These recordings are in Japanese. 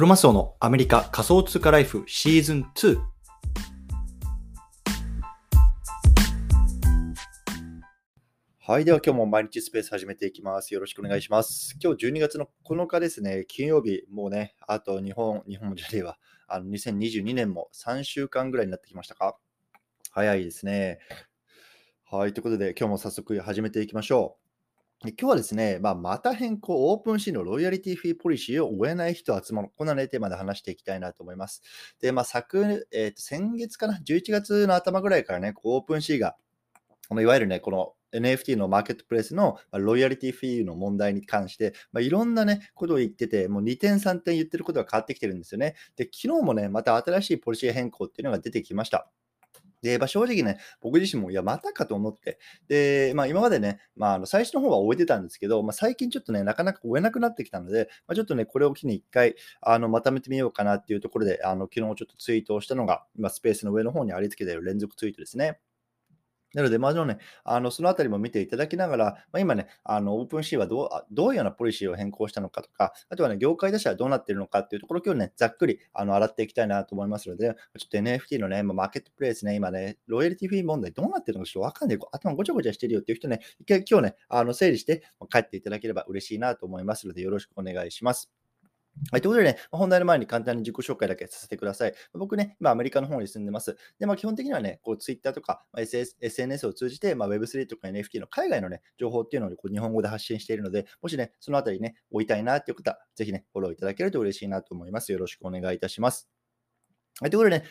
クロマスオのアメリカ仮想通貨ライフシーズン2。はい。では今日も毎日スペース始めていきます。よろしくお願いします。今日12月の9日ですね。金曜日、もうね、あと日本、日本じゃねえわ。あの2022年も3週間ぐらいになってきましたか？早いですね。はい。ということで、今日も早速始めていきましょう。今日はですね、まあ、また変更、 OpenSea のロイヤリティフィーポリシーを追えない人集まれ。こんな、ね、テーマで話していきたいなと思います。で、まあ、昨、えー、と先月かな、11月の頭ぐらいからね、 OpenSea が、このいわゆるね、この NFT のマーケットプレイスのロイヤリティフィーの問題に関して、まあ、いろんなね、ことを言ってて、もう2点3点言ってることが変わってきてるんですよね。で、昨日もね、また新しいポリシー変更っていうのが出てきました。で、まあ、正直ね、僕自身も、いや、またかと思って、で、まあ、今までね、まあ、あの最初の方は終えてたんですけど、まあ、最近ちょっとね、なかなか終えなくなってきたので、まあ、ちょっとね、これを機に一回、あの、まとめてみようかなっていうところで、あの、昨日ちょっとツイートをしたのが、今、スペースの上の方にありつけている連続ツイートですね。なので、まあね、あのそのあたりも見ていただきながら、まあ、今ね、あのオープンシーはどうどういうようなポリシーを変更したのかとか、あとはね、業界としてはどうなっているのかっていうところ今日ね、ざっくりあの洗っていきたいなと思いますので、ちょっと NFT のね、マーケットプレイスね、今ね、ロイヤリティフィー問題どうなってるのかちょっとわかんない、頭ごちゃごちゃしてるよっていう人ね、一回今日ね、あの整理して帰っていただければ嬉しいなと思いますので、よろしくお願いします。はい、ということでね、本題の前に簡単に自己紹介だけさせてください。僕ね、今アメリカの方に住んでます。で、まあ、基本的にはね、こう Twitter とか、まあ、SNS を通じて、まあ、Web3 とか NFT の海外のね、情報っていうのをこう日本語で発信しているので、もしね、そのあたりね、追いたいなっていう方、ぜひね、フォローいただけると嬉しいなと思います。よろしくお願いいたします。はい、ということでね、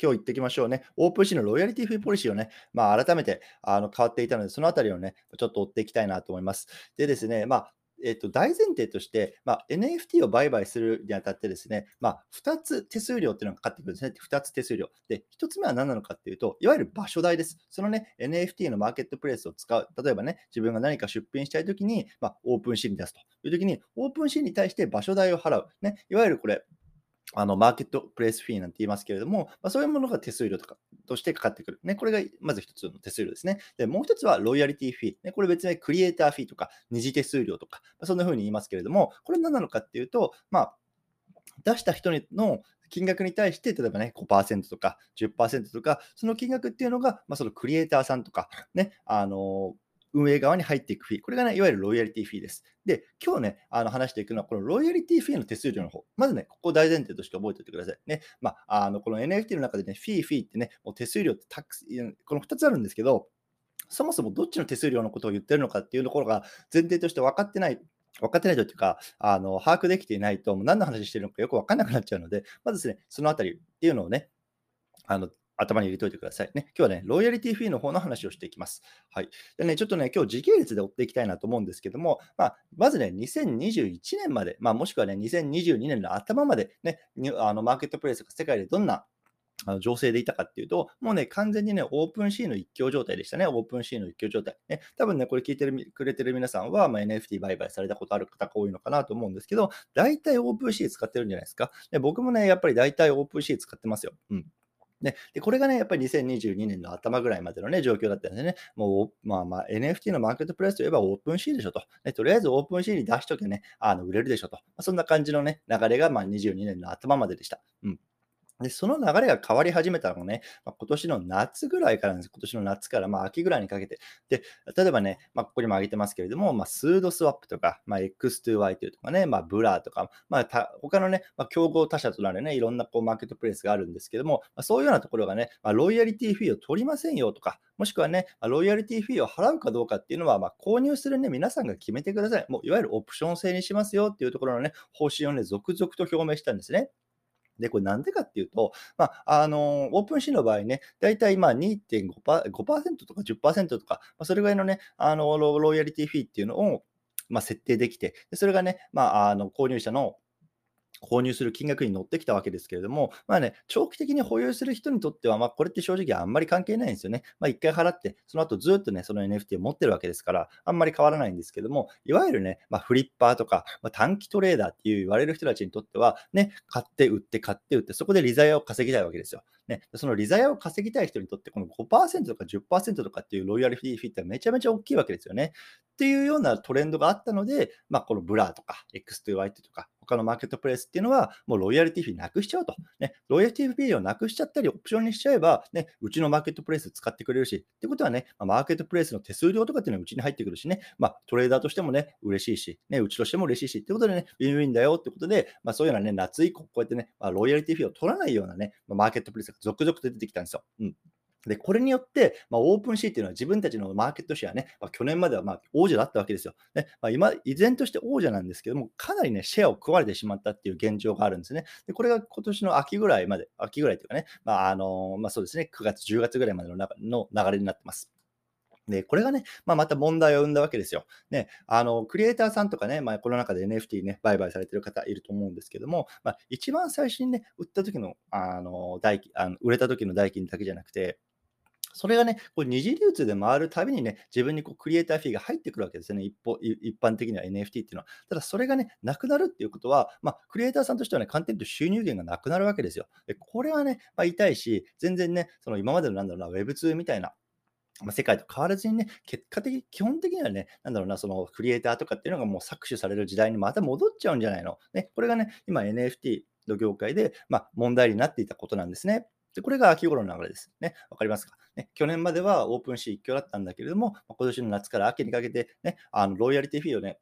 今日言っていきましょうね。オープンシーのロイヤリティフィーポリシーをね、まあ、改めてあの変わっていたので、そのあたりをね、ちょっと追っていきたいなと思います。でですね、まあ、えっと、大前提として、まあ、NFT を売買するにあたってですね、まあ、2つ手数料っていうのがかかってくるんですね。2つ手数料。で、1つ目は何なのかっていうと、いわゆる場所代です。そのね、NFT のマーケットプレイスを使う。例えばね、自分が何か出品したいときに、まあ、オープンシーンに出すというときに、オープンシーンに対して場所代を払う。ね、いわゆるこれ、あのマーケットプレイスフィーなんて言いますけれども、まあ、そういうものが手数料とかとしてかかってくる。ね、これがまず一つの手数料ですね。で、もう一つはロイヤリティフィー。ね、これ別名クリエイターフィーとか二次手数料とか、まあ、そんな風に言いますけれども、これ何なのかっていうと、まあ、出した人の金額に対して、例えばね、5%とか10%とか、その金額っていうのが、まあ、そのクリエイターさんとか、ね、あの運営側に入っていくフィー。これがね、いわゆるロイヤリティフィーです。で、今日ね、あの話していくのは、このロイヤリティフィーの手数料の方。まずね、ここを大前提として覚えておいてください。ね、まあ、あのこの NFT の中でね、フィー、フィーってね、もう手数料ってたくこの2つあるんですけど、そもそもどっちの手数料のことを言ってるのかっていうところが前提として分かってない分かってないというか、あの把握できていないと、何の話してるのかよく分からなくなっちゃうので、まずですね、そのあたりっていうのをね、あの頭に入れておいてくださいね。今日はね、ロイヤリティフィーの方の話をしていきます。はい。でね、ちょっとね、今日時系列で追っていきたいなと思うんですけども、まあ、まずね、2021年まで、まあ、もしくはね、2022年の頭までね、あのマーケットプレイスが世界でどんな情勢でいたかっていうと、もうね、完全にね、 OpenSea の一強状態でしたね。 OpenSea の一強状態。ね、多分ね、これ聞いてるくれてる皆さんは、まあ、NFT 売買されたことある方が多いのかなと思うんですけど、大体 OpenSea 使ってるんじゃないですか。で僕もね、やっぱり大体 OpenSea 使ってますよ。うん。ね、でこれがね、やっぱり2022年の頭ぐらいまでの、ね、状況だったんでね、もう、まあまあ、NFT のマーケットプレイスといえば OpenSea でしょと。ね、とりあえず OpenSea に出しとけね、あの売れるでしょと。まあ、そんな感じのね、流れがまあ22年の頭まででした。うんで、その流れが変わり始めたのがね、まあ、今年の夏ぐらいからなんです。今年の夏からまあ秋ぐらいにかけて。で、例えばね、まあ、ここにも挙げてますけれども、まあ、 Sudoswap とか、まあ、X2Y というとかね、まあ、 Blur とか、まあ、た他のね、まあ、競合他社となるね、いろんなこうマーケットプレイスがあるんですけども、まあ、そういうようなところがね、まあ、ロイヤリティフィーを取りませんよとか、もしくはねま、ロイヤリティフィーを払うかどうかっていうのは、まあ、購入するね、皆さんが決めてください。もういわゆるオプション制にしますよっていうところのね、方針をね、続々と表明したんですね。で、これなんでかっていうと、まあ、あの、オープンシーの場合ね、だいたいまあ2.5%とか10%とか、まあ、それぐらいのね、あのロ、イヤリティフィーっていうのを、まあ、設定できて、それがね、まあ、あの購入者の購入する金額に乗ってきたわけですけれども、まあね、長期的に保有する人にとっては、まあ、これって正直あんまり関係ないんですよね。まあ、1回払って、その後ずっとね、その NFT を持ってるわけですから、あんまり変わらないんですけども、いわゆるね、まあ、フリッパーとか、まあ、短期トレーダーっていう言われる人たちにとっては、ね、買って売って、買って売って、そこで利ザヤを稼ぎたいわけですよ。ね、その利ザヤを稼ぎたい人にとって、この5%とか10%とかっていうロイヤリティフィーってめちゃめちゃ大きいわけですよね。っていうようなトレンドがあったので、まあ、このブラーとか X2Y とか、他のマーケットプレイスっていうのは、もうロイヤリティフィーなくしちゃうと。ね、ロイヤリティフィーをなくしちゃったり、オプションにしちゃえば、ね、うちのマーケットプレイス使ってくれるし、ってことはね、ま、マーケットプレイスの手数料とかっていうのはうちに入ってくるしね、まあ、トレーダーとしてもね、嬉しいし、ね、うちとしても嬉しいし、ってことでね、ウィンウィンだよってことで、まあ、そういうようなね、夏以降、こうやってね、まあ、ロイヤリティフィーを取らないようなね、まマーケットプレイスが続々と出てきたんですよ。うんで、これによって、まあ、オープンシーっていうのは自分たちのマーケットシェアね、まあ、去年まではま王者だったわけですよ。ねまあ、今、依然として王者なんですけども、かなりね、シェアを食われてしまったっていう現状があるんですね。で、これが今年の秋ぐらいまで、秋ぐらいというかね、まあ、あのま、そうですね、9月、10月ぐらいまでのの流れになってます。で、これがね、まあ、また問題を生んだわけですよ。ね、あの、クリエイターさんとかね、まあ、この中で NFT ね、売買されてる方いると思うんですけども、まあ、一番最初にね、売った時の、あの、代金、あの売れた時の代金だけじゃなくて、それがね、こう二次流通で回るたびにね、自分にこうクリエイターフィーが入ってくるわけですよね。一方一般的には NFT っていうのは。ただそれがね、なくなるっていうことは、まあ、クリエイターさんとしてはね、簡単に言うと収入源がなくなるわけですよ。でこれはね、まあ、痛いし、全然ね、その今までのなんだろうな、Web2 みたいな、ま、世界と変わらずにね、結果的、基本的にはね、なんだろうな、そのクリエイターとかっていうのがもう搾取される時代にまた戻っちゃうんじゃないの。ね、これがね、今 NFT の業界で、まあ、問題になっていたことなんですね。で、これが秋頃の流れです。ね、わかりますか、ね、去年までは OpenSea 一強だったんだけれども、今年の夏から秋にかけて、ね、あのロイヤリティフィーをね、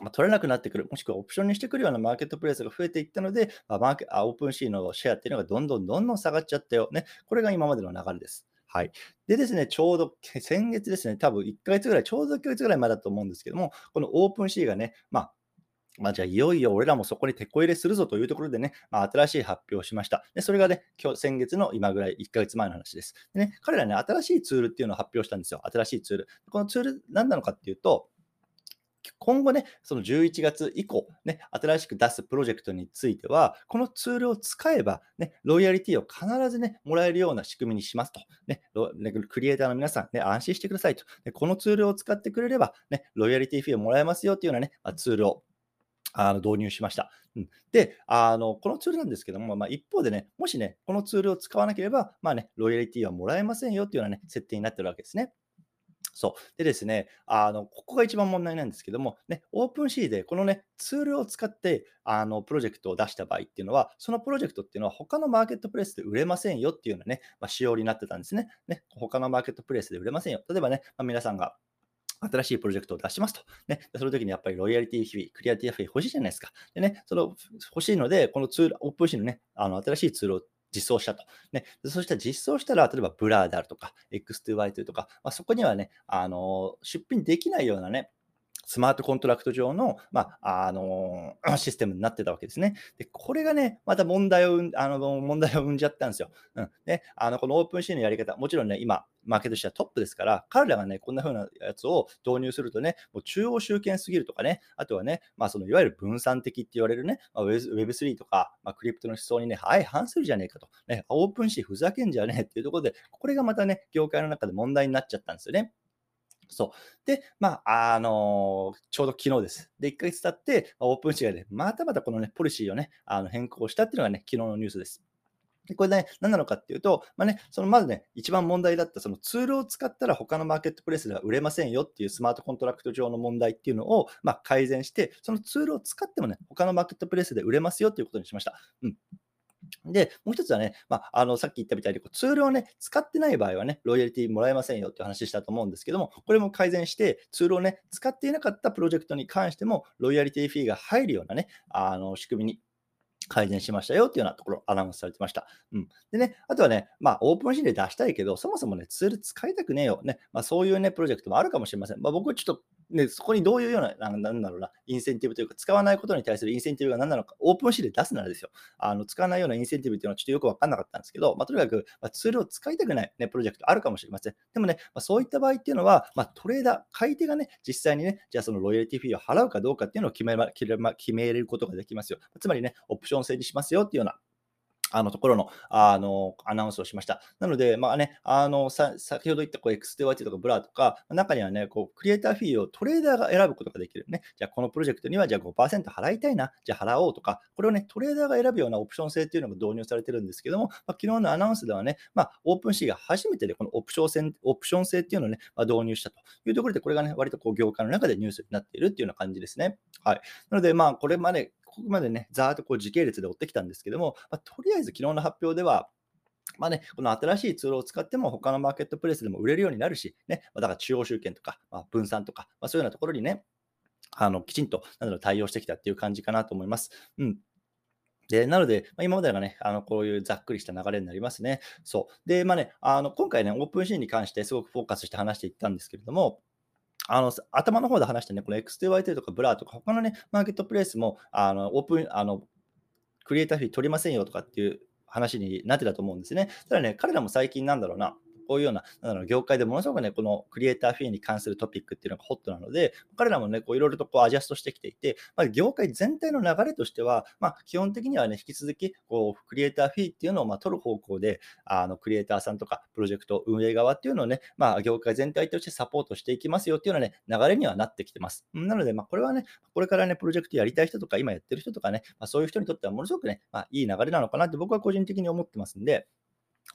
まあ、取れなくなってくる、もしくはオプションにしてくるようなマーケットプレイスが増えていったので、まあ、マーケあ OpenSea のシェアっていうのがどんどんどんどん下がっちゃったよ。ね、これが今までの流れです。はい。でですね、ちょうど先月ですね、多分1ヶ月ぐらい、ちょうど1ヶ月ぐらい前だと思うんですけども、この OpenSea がね、まあ、まあ、じゃあ、いよいよ俺らもそこにテコ入れするぞというところでね、まあ、新しい発表をしました。で、それがね、今日、先月の今ぐらい、1ヶ月前の話です。でね、彼らね、新しいツールっていうのを発表したんですよ。新しいツール。このツール、何なのかっていうと、今後ね、その11月以降、ね、新しく出すプロジェクトについては、このツールを使えば、ね、ロイヤリティを必ずね、もらえるような仕組みにしますと。ね、クリエイターの皆さん、ね、安心してくださいと。でこのツールを使ってくれれば、ね、ロイヤリティフィーをもらえますよっていうようなね、ま、ツールをあの導入しました。うん、であの、このツールなんですけども、まあ、一方でね、もしね、このツールを使わなければ、まあね、ロイヤリティはもらえませんよっていうようなね、設定になってるわけですね。そう。でですね、あの、ここが一番問題なんですけども、ね、 OpenSea でこのね、ツールを使って、あの、プロジェクトを出した場合っていうのは、そのプロジェクトっていうのは他のマーケットプレイスで売れませんよっていうようなね、まあ、仕様になってたんですね。ね、他のマーケットプレイスで売れませんよ。例えばね、まあ、皆さんが新しいプロジェクトを出しますと。ね、その時にやっぱりロイヤリティフィー、クリエイターフィー欲しいじゃないですか。でね、その欲しいので、このツール、 OpenSea のね、あの新しいツールを実装したと。ね、そしたら実装したら、例えば Blur であるとか、X2Y2 とか、まあ、そこにはね、あの出品できないようなね、スマートコントラクト上の、まあ、あの システムになってたわけですね。で、これがね、また問題をあの問題を生んじゃったんですよ。うん。で、あの、この OpenSea のやり方、もちろんね、今、マーケットとしてはトップですから、彼らがね、こんな風なやつを導入するとね、もう中央集権すぎるとかね、あとはね、まあ、そのいわゆる分散的って言われるね、まあ、Web3 とか、まあ、クリプトの思想にね、相反するじゃねえかと。ね、 OpenSea ふざけんじゃねえっていうところで、これがまたね、業界の中で問題になっちゃったんですよね。そう。で、まあ、あのー、ちょうど昨日です。で、1ヶ月経って、 OpenSea で、またまたこのね、ポリシーをね、あの変更したっていうのがね、昨日のニュースです。でこれね、何なのかっていうと、まあね、そのまずね、一番問題だったそのツールを使ったら他のマーケットプレイスでは売れませんよっていうスマートコントラクト上の問題っていうのを、まあ、改善して、そのツールを使ってもね、他のマーケットプレイスで売れますよっていうことにしました。うん。で、もう一つはね、まあ、あのさっき言ったみたいにツールをね、使ってない場合はね、ロイヤリティもらえませんよっていう話したと思うんですけども、これも改善して、ツールをね、使っていなかったプロジェクトに関しても、ロイヤリティフィーが入るようなね、あの仕組みに改善しましたよっていうようなところ、アナウンスされてました。うん。でね、あとはね、まあ、 OpenSea で出したいけど、そもそもね、ツール使いたくねえよ。ね、まあ、そういうね、プロジェクトもあるかもしれません。まあ、僕はちょっとね、そこにどういうような、なんだろうな、インセンティブというか、使わないことに対するインセンティブが何なのか、 OpenSea で出すならですよ。あの使わないようなインセンティブっていうのはちょっとよくわかんなかったんですけど、まあ、とにかく、まあ、ツールを使いたくない、ね、プロジェクトあるかもしれません。でもね、まあ、そういった場合っていうのは、ま、トレーダー、買い手がね、実際にね、じゃあそのロイヤリティフィーを払うかどうかっていうのを決め決めることができますよ。つまりね、オプション制にしますよっていうようなあのところのあのアナウンスをしました。なので、まあね、あのさ先ほど言ったこう X2Y2 とか Blur とか、中にはね、こうクリエイターフィーをトレーダーが選ぶことができるね。じゃあ、このプロジェクトにはじゃあ5%払いたいな、じゃあ払おうとか、これをね、トレーダーが選ぶようなオプション制っていうのが導入されてるんですけども、まあ、昨日のアナウンスではね、まあ、 OpenSea が初めてでこのオプション制オプション制っていうのをね、まあ、導入したというところで、これがね、割とこう業界の中でニュースになっているっていうような感じですね。はい。なので、まあ、これまでここまでね、ざーっとこう時系列で追ってきたんですけども、まあ、とりあえず昨日の発表では、まあね、この新しいツールを使っても他のマーケットプレイスでも売れるようになるし、ね、だから中央集権とか、まあ、分散とか、まあ、そういうようなところにね、あのきちんとなんだろう対応してきたっていう感じかなと思います。うん。で、なので、まあ、今までがね、あの、こういうざっくりした流れになりますね。そう。で、まあね、あの、今回ね、オープンシーンに関してすごくフォーカスして話していったんですけれども、あの、頭の方で話してね、この X2Y2 とか Blur とか、他のね、マーケットプレイスも、あの、オープン、あの、クリエイターフィー取りませんよとかっていう話になってたと思うんですね。ただね、彼らも最近なんだろうな、こういうような、なんだろう、業界でものすごくね、このクリエイターフィーに関するトピックっていうのがホットなので、彼らもね、こういろいろとこうアジャストしてきていて、まあ、業界全体の流れとしては、まあ、基本的にはね、引き続き、こう、クリエイターフィーっていうのをまあ取る方向で、あの、クリエイターさんとか、プロジェクト運営側っていうのをね、まあ、業界全体としてサポートしていきますよっていうようなね、流れにはなってきてます。なので、まあ、これはね、これからね、プロジェクトやりたい人とか、今やってる人とかね、まあ、そういう人にとってはものすごくね、まあ、いい流れなのかなって僕は個人的に思ってますんで、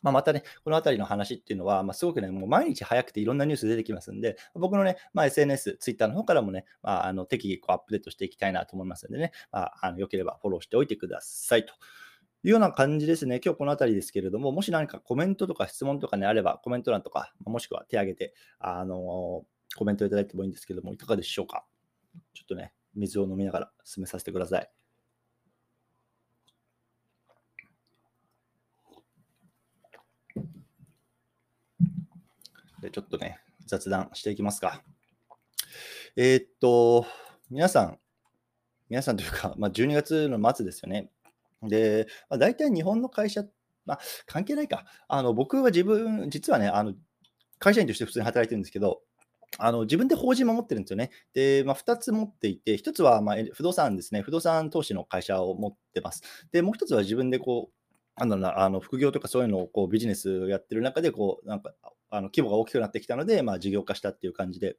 まあ、またね、このあたりの話っていうのは、まあ、すごくね、もう毎日早くていろんなニュース出てきますんで、僕のね、まあ、SNS、Twitter の方からもね、まあ、あの適宜こうアップデートしていきたいなと思いますんでね、まあ、あのよければフォローしておいてくださいと。いうような感じですね。今日このあたりですけれども、もし何かコメントとか質問とかね、あれば、コメント欄とか、もしくは手挙げて、あのコメントいただいてもいいんですけども、いかがでしょうか。ちょっとね、水を飲みながら進めさせてください。で、ちょっとね、雑談していきますか。えー、っと、皆さん、皆さんというか、まあ、12月の末ですよね。で、まあ、大体日本の会社、まあ、関係ないか。あの僕は自分、実はね、あの会社員として普通に働いてるんですけど、あの自分で法人も持ってるんですよね。で、まあ、2つ持っていて、1つはまあ不動産ですね、不動産投資の会社を持ってます。で、もう1つは自分でこう、なんだな、あの副業とかそういうのをこうビジネスやってる中でこう、なんかあの規模が大きくなってきたので、まあ、事業化したっていう感じで、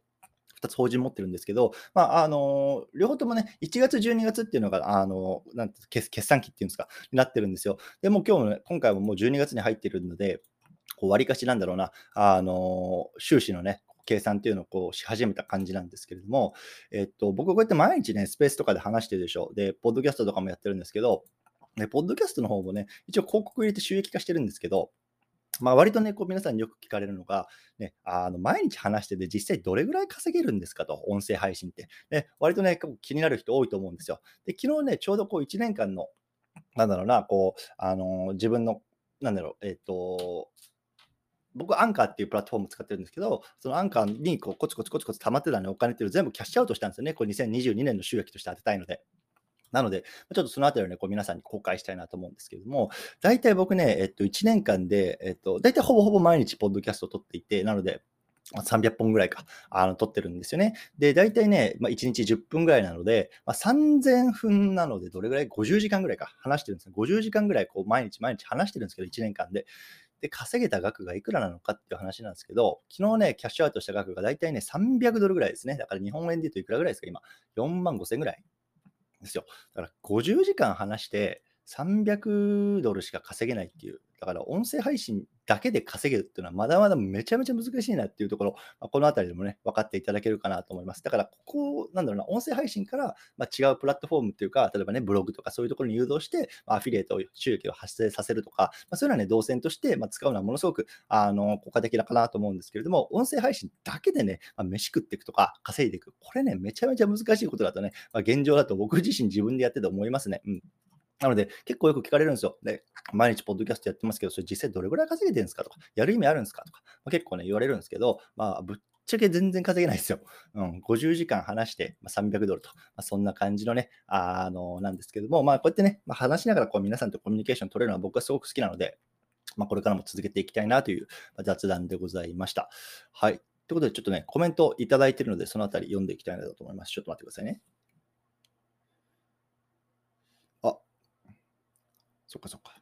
2つ法人持ってるんですけど、まあ、あの両方ともね、1月、12月っていうのが、あのなんて決決算期っていうんですか、になってるんですよ。でも今日も、ね、今回ももう12月に入ってるので、こう割りかしなんだろうな、あの収支のね、計算っていうのをこうし始めた感じなんですけれども、えっと、僕こうやって毎日ね、スペースとかで話してるでしょ。で、ポッドキャストとかもやってるんですけど、でポッドキャストの方もね、一応広告入れて収益化してるんですけど、まあ、割とね、こう皆さんによく聞かれるのが、ね、あの毎日話してて実際どれぐらい稼げるんですかと、音声配信って。ね、割とね、気になる人多いと思うんですよ。で、昨日ね、ちょうどこう1年間の、なんだろうな、こう、あのー、自分の、なんだろう、えっ、ー、と、僕、アンカーっていうプラットフォームを使ってるんですけど、そのアンカーにこうコツコツコツコツ溜まってたね、お金っていうのを全部キャッシュアウトしたんですよね。これ2022年の収益として当てたいので。なので、ちょっとそのあたりをね、こう皆さんに公開したいなと思うんですけれども、大体僕ね、えっと、1年間で、えっと、大体ほぼほぼ毎日ポッドキャストを撮っていて、なので、300本ぐらいか、あの、撮ってるんですよね。で、大体ね、まあ、1日10分ぐらいなので、まあ、3000分なので、どれぐらい ?50 時間ぐらいか、話してるんですね。50時間ぐらい、こう、毎日毎日話してるんですけど、1年間で。で、稼げた額がいくらなのかっていう話なんですけど、昨日ね、キャッシュアウトした額が大体ね、300ドルぐらいですね。だから日本円で言うといくらぐらいですか、今？4万5千ぐらいですよ。だから50時間話して300ドルしか稼げないっていう、だから音声配信だけで稼げるっていうのはまだまだめちゃめちゃ難しいなっていうところ、まあ、このあたりでもね、分かっていただけるかなと思います。だから、ここ、なんだろうな、音声配信から、ま、違うプラットフォームっていうか、例えばね、ブログとかそういうところに誘導して、ま、アフィリエイトを収益を発生させるとか、まあ、そういうのはね、動線として、ま、使うのはものすごく、あの、効果的だかなと思うんですけれども、音声配信だけでね、まあ、飯食っていくとか、稼いでいく。これね、めちゃめちゃ難しいことだとね、ま、現状だと僕自身自分でやってて思いますね。うん。なので、結構よく聞かれるんですよ。で、毎日ポッドキャストやってますけど、それ実際どれぐらい稼げてるんですかとか、やる意味あるんですかとか、まあ、結構ね、言われるんですけど、まあ、ぶっちゃけ全然稼げないですよ。うん、50時間話して、まあ、300ドルと、まあ、そんな感じのね、あの、なんですけども、まあ、こうやってね、まあ、話しながらこう皆さんとコミュニケーション取れるのは僕はすごく好きなので、まあ、これからも続けていきたいなという雑談でございました。はい。ということで、ちょっとね、コメントいただいているので、そのあたり読んでいきたいなと思います。ちょっと待ってくださいね。そっかそっか。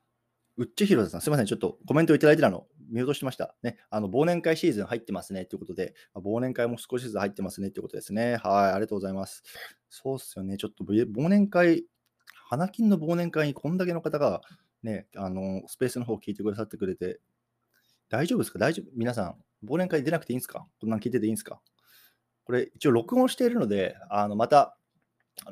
うっちひろさん、すみません。ちょっとコメントいただいてたの見落としてました。ね。あの、忘年会シーズン入ってますね。ということで、忘年会も少しずつ入ってますね。ということですね。はい。ありがとうございます。そうっすよね。ちょっと忘年会、花金の忘年会にこんだけの方が、ね、あの、スペースの方を聞いてくださってくれて、大丈夫ですか？大丈夫？皆さん、忘年会出なくていいんですか？こんなん聞いてていいんですか？これ、一応録音しているので、あの、また、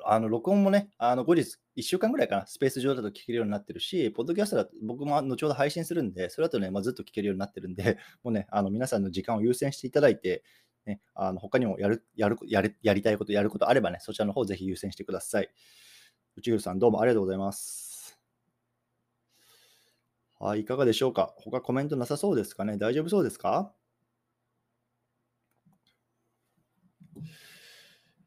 あの録音もね、あの後日、1週間ぐらいかな、スペース上だと聞けるようになってるし、ポッドキャストだと僕も後ほど配信するんで、それだとね、まあ、ずっと聞けるようになってるんで、もうね、あの皆さんの時間を優先していただいて、ね、あの他にもやるやるやるやりたいこと、やることあればね、そちらの方ぜひ優先してください。内ぐさん、どうもありがとうございます。はい、いかがでしょうか？他コメントなさそうですかね？大丈夫そうですか？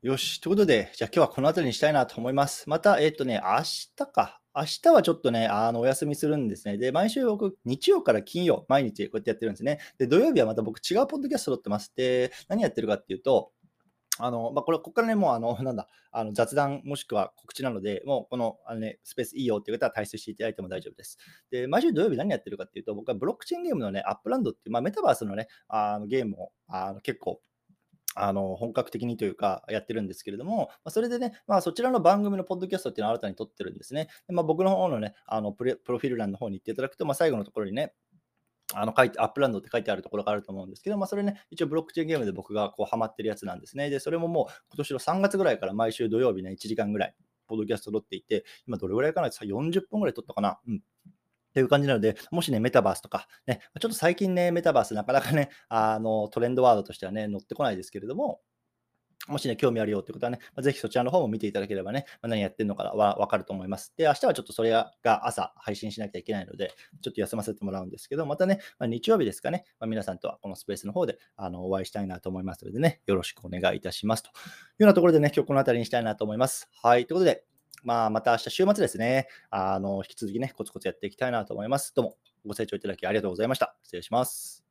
よし。ということで、じゃあ今日はこの辺りにしたいなと思います。また、えっ、とね、明日か。明日はちょっとね、あのお休みするんですね。で、毎週僕、日曜から金曜、毎日こうやってやってるんですね。で、土曜日はまた僕、違うポッドキャスト撮ってます。で、何やってるかっていうと、あの、まあ、これ、ここからね、もう、あの、なんだ、あの雑談もしくは告知なので、もう、この、あのね、スペースいいよっていう方は退出していただいても大丈夫です。で、毎週土曜日何やってるかっていうと、僕はブロックチェーンゲームのね、 Upland っていう、まあ、メタバースのね、あのゲームをあの結構、あの本格的にというかやってるんですけれども、まあ、それでね、まあ、そちらの番組のポッドキャストっていうのを新たに撮ってるんですね。でまあ、僕の方のね、あのプロフィール欄の方に行っていただくと、まあ、最後のところにね、あの書いて Upland って書いてあるところがあると思うんですけど、まあ、それね、一応ブロックチェーンゲームで僕がこうハマってるやつなんですね。で、それももう今年の3月ぐらいから毎週土曜日ね、1時間ぐらい、ポッドキャスト撮っていて、今どれぐらいかな ?40 分ぐらい撮ったかな？うん。っていう感じなので、もしね、メタバースとか、ね、ちょっと最近ね、メタバースなかなかね、あのトレンドワードとしてはね、乗ってこないですけれども、もしね、興味あるよってことはね、まあ、ぜひそちらの方も見ていただければね、まあ、何やってるのかはわかると思います。で、明日はちょっとそれが朝配信しなきゃいけないので、ちょっと休ませてもらうんですけど、またね、まあ、日曜日ですかね、ま皆さんとはこのスペースの方であのお会いしたいなと思いますのでね、よろしくお願いいたしますというようなところでね、今日この辺りにしたいなと思います。はい、ということで、まあ、また明日週末ですね、あの引き続きね、コツコツやっていきたいなと思います。どうもご清聴いただきありがとうございました。失礼します。